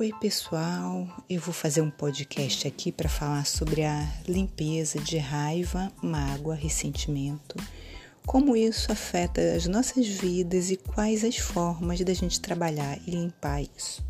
Oi, pessoal. Eu vou fazer um podcast aqui para falar sobre a limpeza de raiva, mágoa, ressentimento, como isso afeta as nossas vidas e quais as formas da gente trabalhar e limpar isso.